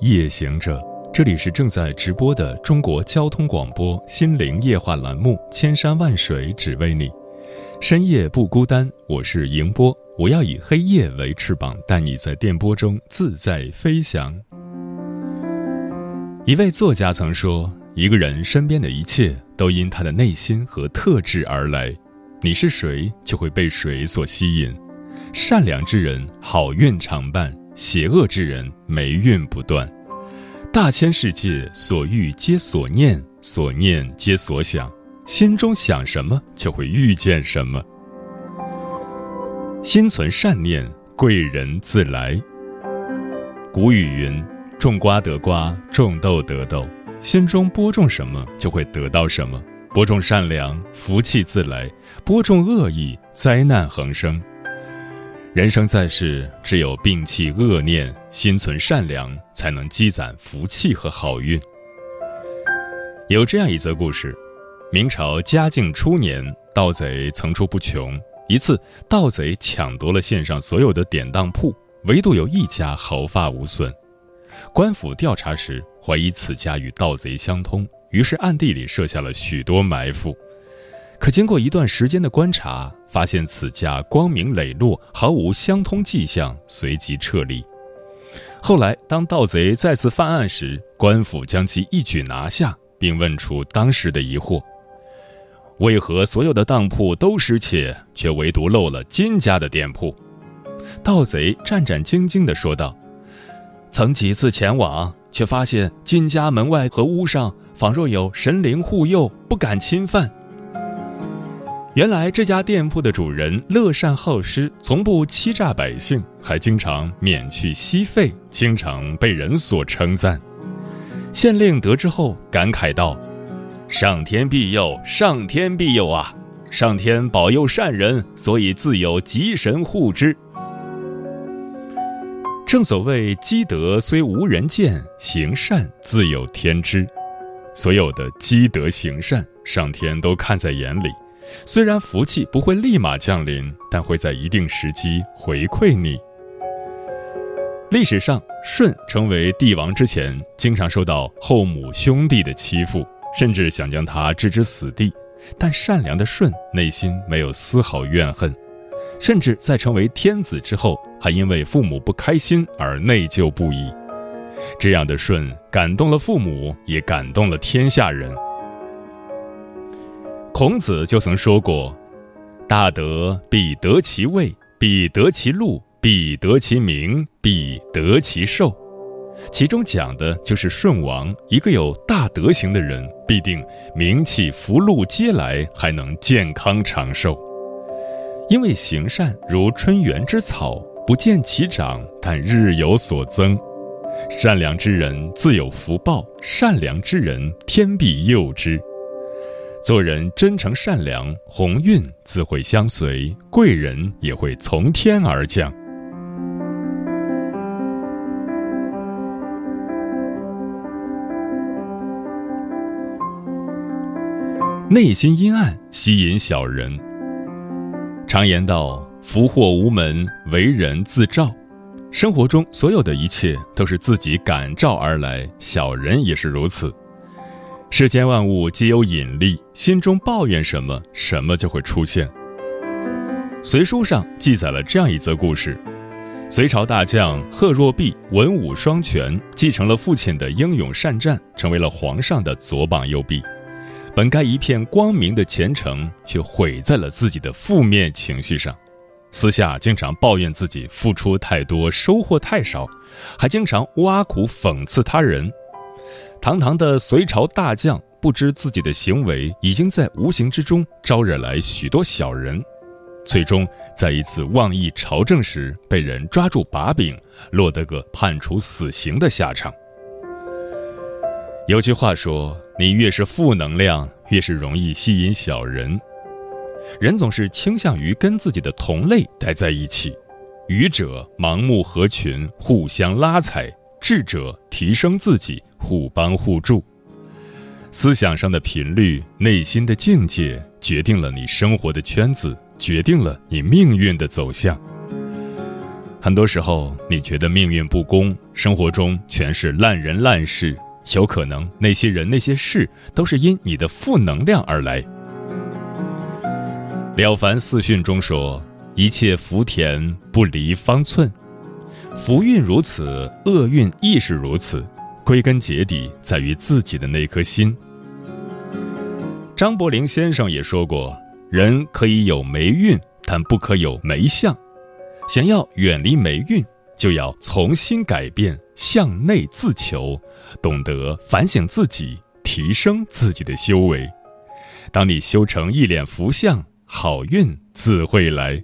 夜行者，这里是正在直播的中国交通广播心灵夜话栏目《千山万水只为你》，深夜不孤单，我是迎波，我要以黑夜为翅膀，带你在电波中自在飞翔。一位作家曾说：“一个人身边的一切都因他的内心和特质而来，你是谁，就会被谁所吸引。善良之人，好运常伴。”邪恶之人霉运不断，大千世界所欲皆所念，所念皆所想，心中想什么就会遇见什么。心存善念，贵人自来。古语云：“种瓜得瓜，种豆得豆。”心中播种什么，就会得到什么。播种善良，福气自来；播种恶意，灾难横生。人生在世，只有摒弃恶念，心存善良，才能积攒福气和好运。有这样一则故事：明朝嘉靖初年，盗贼层出不穷。一次，盗贼抢夺了县上所有的典当铺，唯独有一家毫发无损。官府调查时，怀疑此家与盗贼相通，于是暗地里设下了许多埋伏。可经过一段时间的观察，发现此家光明磊落，毫无相通迹象，随即撤离。后来，当盗贼再次犯案时，官府将其一举拿下，并问出当时的疑惑：为何所有的当铺都失窃，却唯独漏了金家的店铺？盗贼战战兢兢地说道：“曾几次前往，却发现金家门外和屋上仿若有神灵护佑，不敢侵犯。”原来这家店铺的主人乐善好施，从不欺诈百姓，还经常免去息费，经常被人所称赞。县令得知后感慨道：“上天庇佑，上天庇佑啊！上天保佑善人，所以自有吉神护之。正所谓积德虽无人见，行善自有天知。所有的积德行善，上天都看在眼里。”虽然福气不会立马降临，但会在一定时机回馈你。历史上，舜成为帝王之前，经常受到后母兄弟的欺负，甚至想将他置之死地。但善良的舜内心没有丝毫怨恨，甚至在成为天子之后，还因为父母不开心而内疚不已。这样的舜感动了父母，也感动了天下人。孔子就曾说过：“大德必得其位，必得其禄，必得其名，必得其寿。”其中讲的就是舜王，一个有大德行的人，必定名气、福禄皆来，还能健康长寿。因为行善如春园之草，不见其长，但日有所增。善良之人自有福报，善良之人天必佑之。做人真诚善良，鸿运自会相随，贵人也会从天而降。内心阴暗，吸引小人。常言道：“福祸无门，为人自照。”生活中所有的一切都是自己感召而来，小人也是如此。世间万物皆有引力，心中抱怨什么，什么就会出现。隋书上记载了这样一则故事：隋朝大将贺若弼文武双全，继承了父亲的英勇善战，成为了皇上的左膀右臂。本该一片光明的前程，却毁在了自己的负面情绪上。私下经常抱怨自己付出太多，收获太少，还经常挖苦讽刺他人。堂堂的隋朝大将，不知自己的行为已经在无形之中招惹来许多小人。最终在一次妄议朝政时被人抓住把柄，落得个判处死刑的下场。有句话说：“你越是负能量，越是容易吸引小人。”人总是倾向于跟自己的同类待在一起，愚者盲目合群，互相拉踩；智者提升自己，互帮互助。思想上的频率，内心的境界，决定了你生活的圈子，决定了你命运的走向。很多时候，你觉得命运不公，生活中全是烂人烂事，有可能那些人那些事都是因你的负能量而来。《了凡四训》中说：“一切福田不离方寸，福运如此，厄运亦是如此。归根结底，在于自己的那颗心。”张伯苓先生也说过：“人可以有霉运，但不可有霉相。想要远离霉运，就要从心改变，向内自求，懂得反省自己，提升自己的修为。当你修成一脸福相。”好运自会来。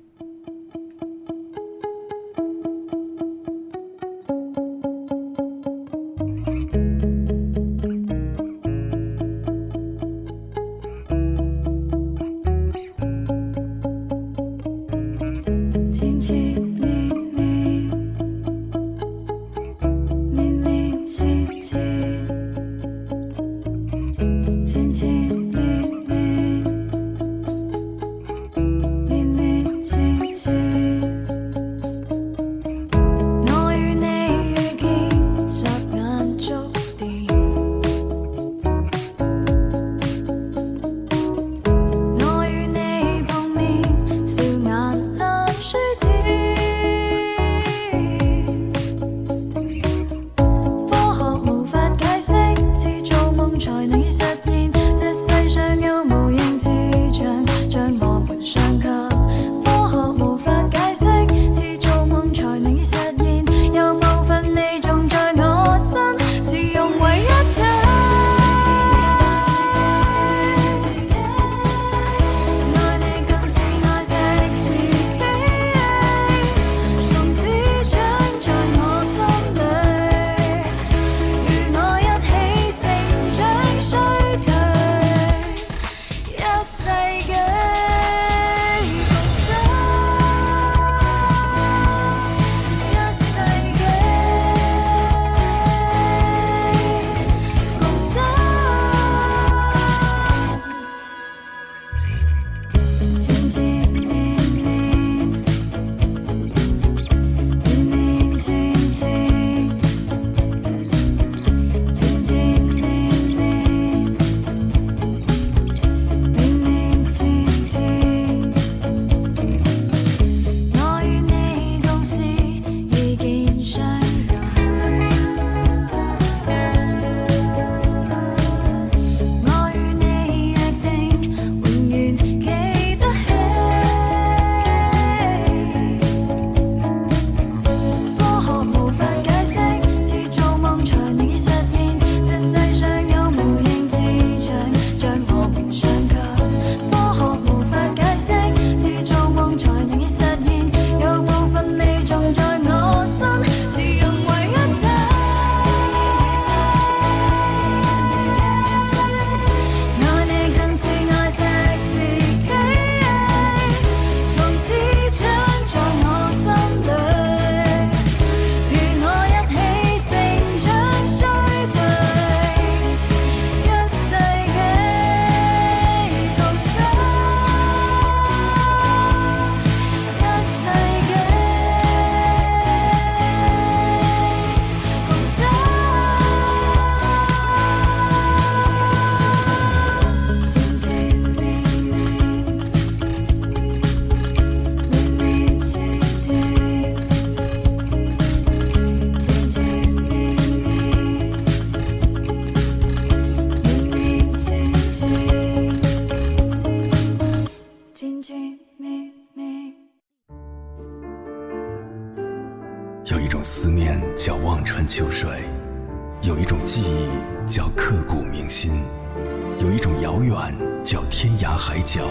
天涯海角，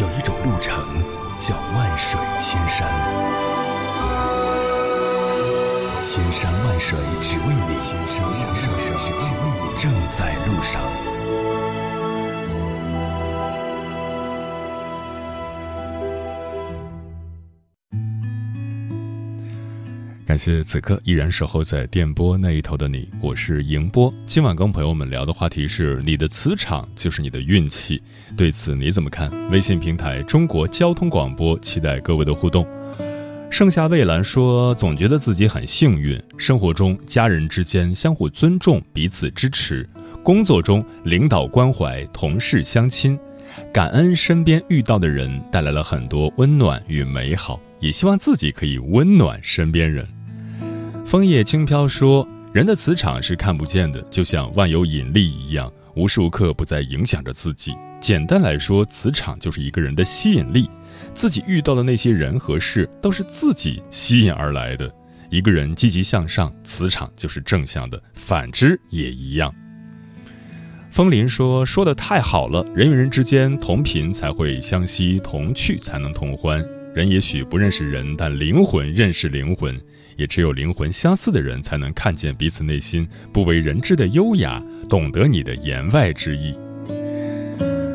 有一种路程叫万水千山，千山万水只为你，千山万水只为你，正在路上。感谢此刻依然守候在电波那一头的你，我是迎波。今晚跟朋友们聊的话题是：你的磁场就是你的运气，对此你怎么看？微信平台中国交通广播，期待各位的互动。盛夏蔚蓝说：“总觉得自己很幸运，生活中家人之间相互尊重，彼此支持；工作中领导关怀，同事相亲，感恩身边遇到的人带来了很多温暖与美好，也希望自己可以温暖身边人。”枫叶轻飘说：“人的磁场是看不见的，就像万有引力一样，无时无刻不在影响着自己。简单来说，磁场就是一个人的吸引力。自己遇到的那些人和事，都是自己吸引而来的。一个人积极向上，磁场就是正向的；反之也一样。”风林说：“说的太好了，人与人之间同频才会相吸，同趣才能同欢。人也许不认识人，但灵魂认识灵魂。”也只有灵魂相似的人，才能看见彼此内心不为人知的优雅，懂得你的言外之意。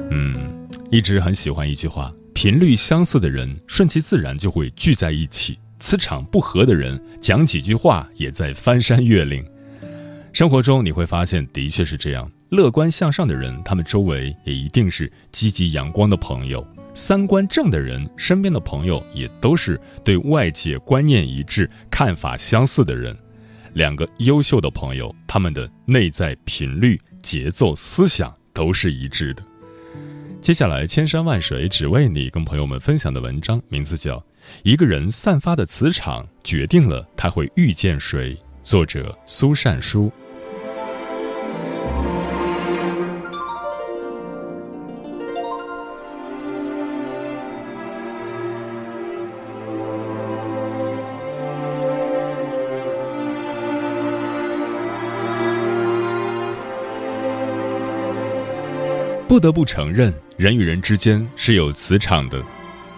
嗯，一直很喜欢一句话：频率相似的人，顺其自然就会聚在一起；磁场不合的人，讲几句话也在翻山越岭。生活中你会发现，的确是这样。乐观向上的人，他们周围也一定是积极阳光的朋友。三观正的人，身边的朋友也都是对外界观念一致、看法相似的人。两个优秀的朋友，他们的内在频率、节奏、思想都是一致的。接下来，千山万水只为你，跟朋友们分享的文章名字叫《一个人散发的磁场决定了他会遇见谁》，作者苏善书。不得不承认，人与人之间是有磁场的。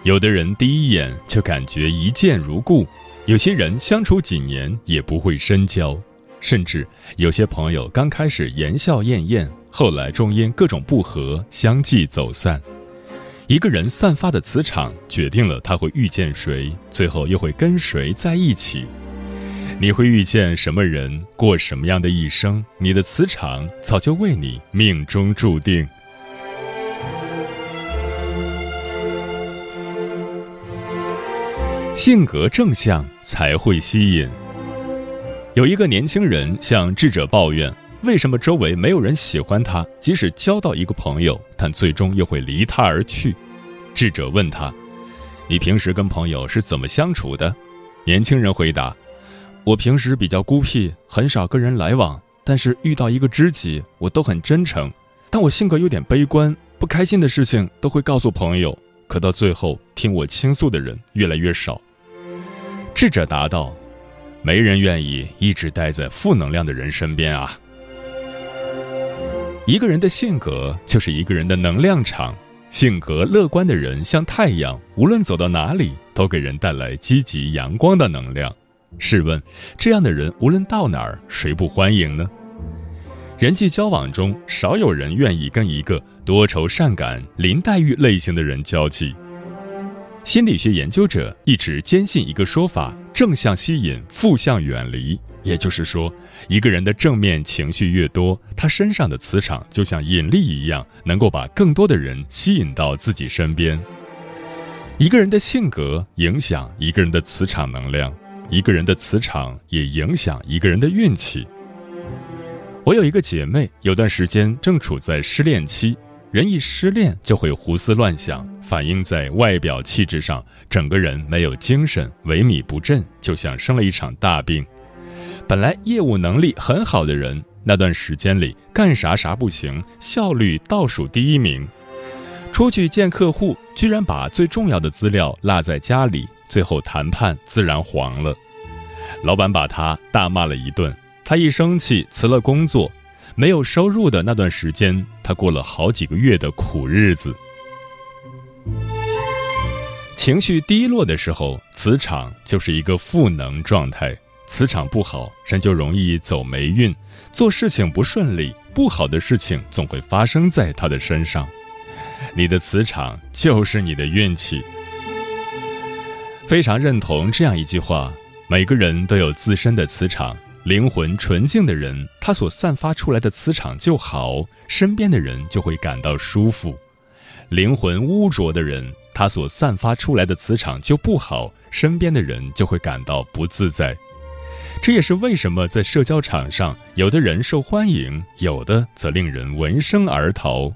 有的人第一眼就感觉一见如故，有些人相处几年也不会深交，甚至有些朋友刚开始言笑晏晏，后来终因各种不和相继走散。一个人散发的磁场决定了他会遇见谁，最后又会跟谁在一起。你会遇见什么人，过什么样的一生，你的磁场早就为你命中注定。性格正向才会吸引。有一个年轻人向智者抱怨，为什么周围没有人喜欢他？即使交到一个朋友，但最终又会离他而去。智者问他：“你平时跟朋友是怎么相处的？”年轻人回答：“我平时比较孤僻，很少跟人来往，但是遇到一个知己，我都很真诚。但我性格有点悲观，不开心的事情都会告诉朋友，可到最后听我倾诉的人越来越少。”智者答道：“没人愿意一直待在负能量的人身边啊。一个人的性格就是一个人的能量场。性格乐观的人像太阳，无论走到哪里，都给人带来积极阳光的能量。试问，这样的人无论到哪儿，谁不欢迎呢？人际交往中，少有人愿意跟一个多愁善感、林黛玉类型的人交际。”心理学研究者一直坚信一个说法：正向吸引，负向远离。也就是说，一个人的正面情绪越多，他身上的磁场就像引力一样，能够把更多的人吸引到自己身边。一个人的性格影响一个人的磁场能量，一个人的磁场也影响一个人的运气。我有一个姐妹，有段时间正处在失恋期。人一失恋就会胡思乱想，反映在外表气质上，整个人没有精神，萎靡不振，就像生了一场大病。本来业务能力很好的人，那段时间里干啥啥不行，效率倒数第一名。出去见客户，居然把最重要的资料落在家里，最后谈判自然黄了。老板把他大骂了一顿，他一生气辞了工作。没有收入的那段时间，他过了好几个月的苦日子。情绪低落的时候，磁场就是一个负能状态。磁场不好，人就容易走霉运，做事情不顺利，不好的事情总会发生在他的身上。你的磁场就是你的运气。非常认同这样一句话：每个人都有自身的磁场，灵魂纯净的人，他所散发出来的磁场就好，身边的人就会感到舒服；灵魂污浊的人，他所散发出来的磁场就不好，身边的人就会感到不自在。这也是为什么在社交场上，有的人受欢迎，有的则令人闻声而逃。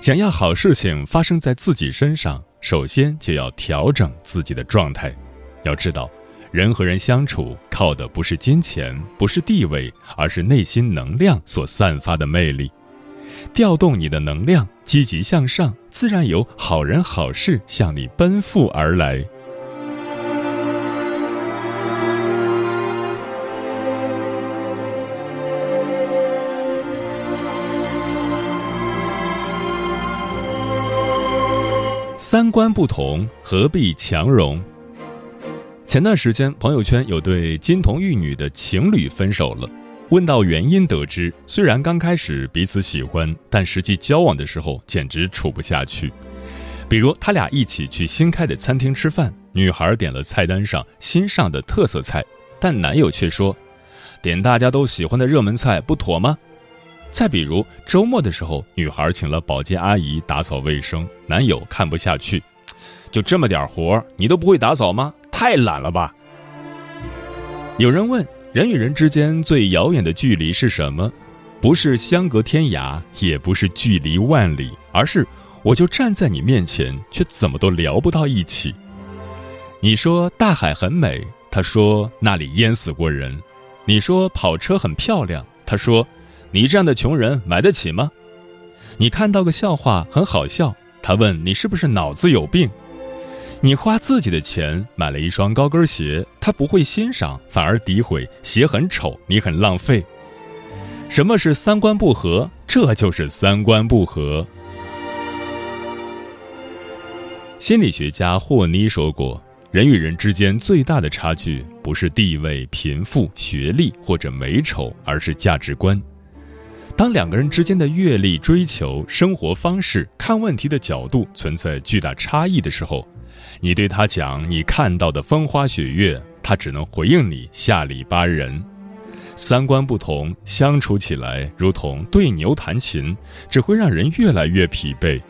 想要好事情发生在自己身上，首先就要调整自己的状态。要知道，人和人相处靠的不是金钱，不是地位，而是内心能量所散发的魅力。调动你的能量，积极向上，自然有好人好事向你奔赴而来。三观不同，何必强融？前段时间，朋友圈有对金童玉女的情侣分手了。问到原因，得知虽然刚开始彼此喜欢，但实际交往的时候简直处不下去。比如，他俩一起去新开的餐厅吃饭，女孩点了菜单上新上的特色菜，但男友却说：“点大家都喜欢的热门菜不妥吗？”再比如周末的时候，女孩请了保洁阿姨打扫卫生，男友看不下去，就这么点活你都不会打扫吗？太懒了吧！有人问，人与人之间最遥远的距离是什么？不是相隔天涯，也不是距离万里，而是我就站在你面前，却怎么都聊不到一起。你说大海很美，他说那里淹死过人；你说跑车很漂亮，他说。你这样的穷人买得起吗？你看到个笑话很好笑，他问你是不是脑子有病？你花自己的钱买了一双高跟鞋，他不会欣赏，反而诋毁鞋很丑，你很浪费。什么是三观不合？这就是三观不合。心理学家霍妮说过，人与人之间最大的差距不是地位、贫富、学历或者美丑，而是价值观。当两个人之间的阅历、追求、生活方式、看问题的角度存在巨大差异的时候，你对他讲你看到的风花雪月，他只能回应你下里巴人。三观不同，相处起来如同对牛弹琴，只会让人越来越疲惫。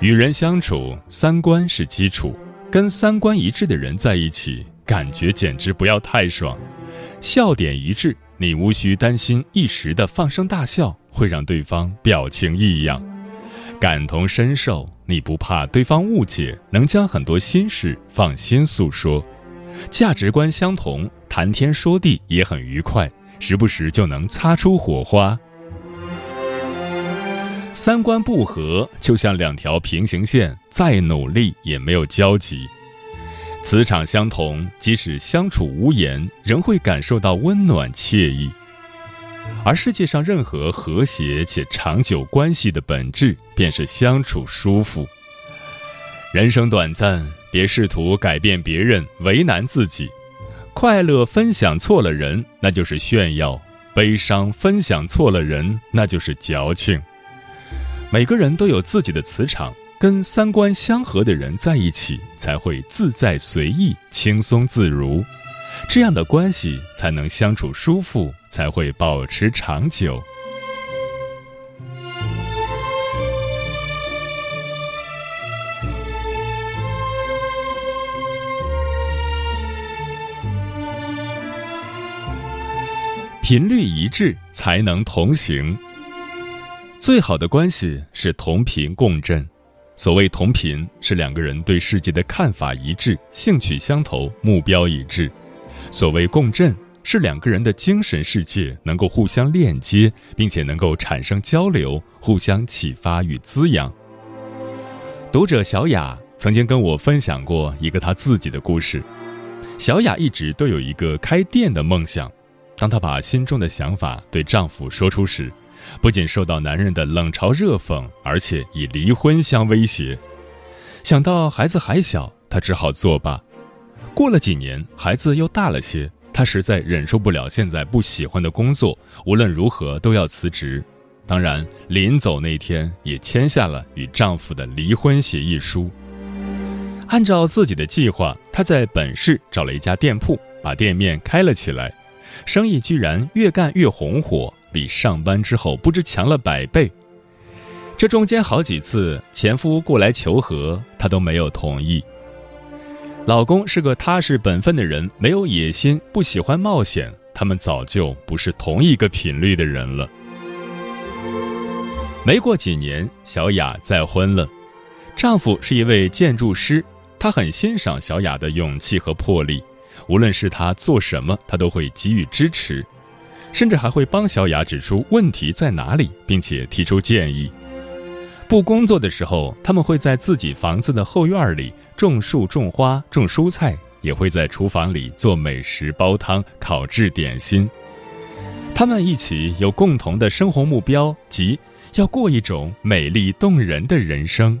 与人相处，三观是基础，跟三观一致的人在一起，感觉简直不要太爽，笑点一致。你无需担心一时的放声大笑会让对方表情异样，感同身受，你不怕对方误解，能将很多心事放心诉说，价值观相同，谈天说地也很愉快，时不时就能擦出火花。三观不合，就像两条平行线，再努力也没有交集。磁场相同，即使相处无言，仍会感受到温暖惬意。而世界上任何和谐且长久关系的本质，便是相处舒服。人生短暂，别试图改变别人，为难自己。快乐分享错了人，那就是炫耀；悲伤分享错了人，那就是矫情。每个人都有自己的磁场。跟三观相合的人在一起，才会自在随意、轻松自如，这样的关系才能相处舒服，才会保持长久。频率一致，才能同行。最好的关系是同频共振。所谓同频，是两个人对世界的看法一致、兴趣相投、目标一致；所谓共振，是两个人的精神世界能够互相链接，并且能够产生交流，互相启发与滋养。读者小雅曾经跟我分享过一个她自己的故事。小雅一直都有一个开店的梦想，当她把心中的想法对丈夫说出时。不仅受到男人的冷嘲热讽，而且以离婚相威胁。想到孩子还小，她只好作罢。过了几年，孩子又大了些，她实在忍受不了现在不喜欢的工作，无论如何都要辞职。当然，临走那天也签下了与丈夫的离婚协议书。按照自己的计划，她在本市找了一家店铺，把店面开了起来，生意居然越干越红火，比上班之后不知强了百倍。这中间好几次前夫过来求和，她都没有同意。老公是个踏实本分的人，没有野心，不喜欢冒险。他们早就不是同一个频率的人了。没过几年，小雅再婚了，丈夫是一位建筑师，他很欣赏小雅的勇气和魄力，无论是她做什么，他都会给予支持，甚至还会帮小雅指出问题在哪里，并且提出建议。不工作的时候，他们会在自己房子的后院里种树、种花、种蔬菜，也会在厨房里做美食、煲汤、烤制点心。他们一起有共同的生活目标，即要过一种美丽动人的人生。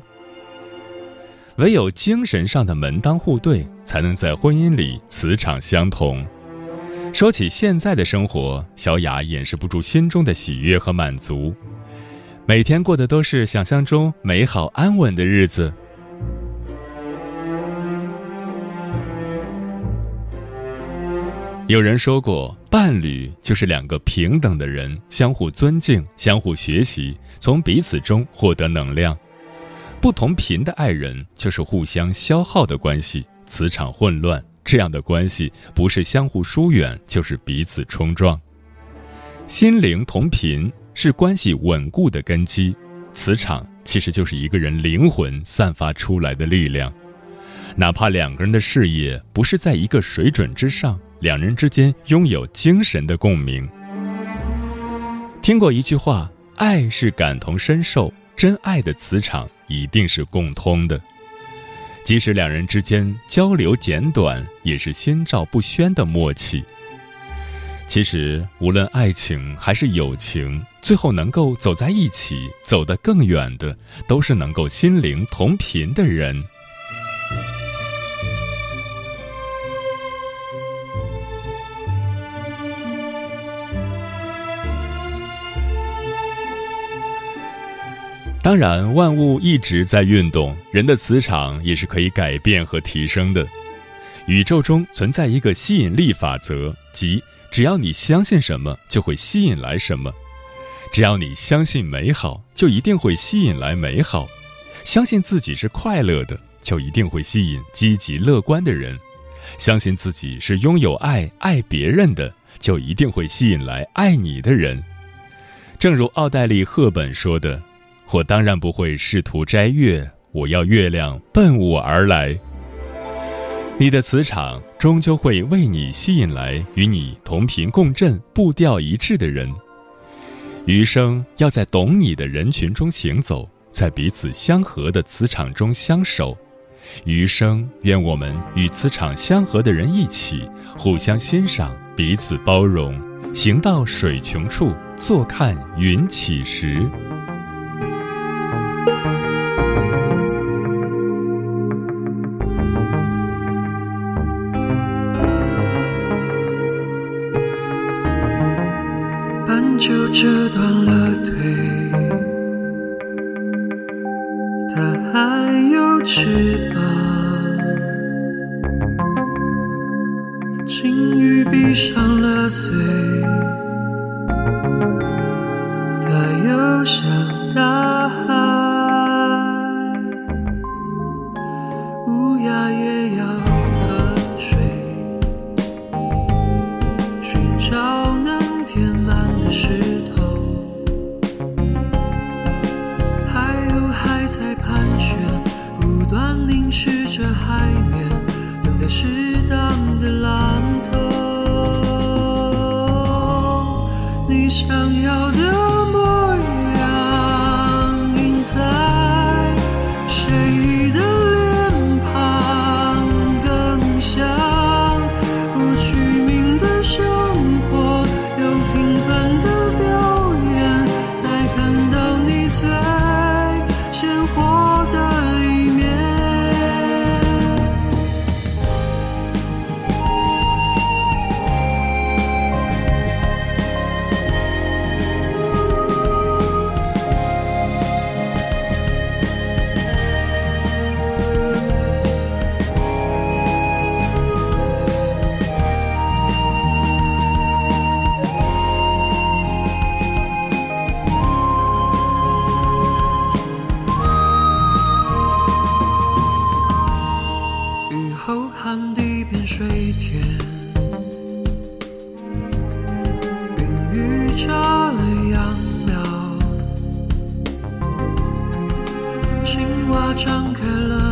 唯有精神上的门当户对，才能在婚姻里磁场相同。说起现在的生活，小雅掩饰不住心中的喜悦和满足。每天过的都是想象中美好安稳的日子。有人说过，伴侣就是两个平等的人，相互尊敬，相互学习，从彼此中获得能量。不同频的爱人就是互相消耗的关系，磁场混乱，这样的关系不是相互疏远，就是彼此冲撞。心灵同频。是关系稳固的根基，磁场其实就是一个人灵魂散发出来的力量。哪怕两个人的事业不是在一个水准之上，两人之间拥有精神的共鸣。听过一句话：“爱是感同身受，真爱的磁场一定是共通的。”即使两人之间交流简短，也是心照不宣的默契。其实，无论爱情还是友情，最后能够走在一起、走得更远的，都是能够心灵同频的人。当然，万物一直在运动，人的磁场也是可以改变和提升的。宇宙中存在一个吸引力法则，即。只要你相信什么，就会吸引来什么；只要你相信美好，就一定会吸引来美好；相信自己是快乐的，就一定会吸引积极乐观的人；相信自己是拥有爱、爱别人的，就一定会吸引来爱你的人。正如奥黛丽·赫本说的：“我当然不会试图摘月，我要月亮奔我而来。”你的磁场终究会为你吸引来与你同频共振、步调一致的人。余生要在懂你的人群中行走，在彼此相合的磁场中相守。余生愿我们与磁场相合的人一起，互相欣赏，彼此包容，行到水穷处，坐看云起时。上了嘴，放开了。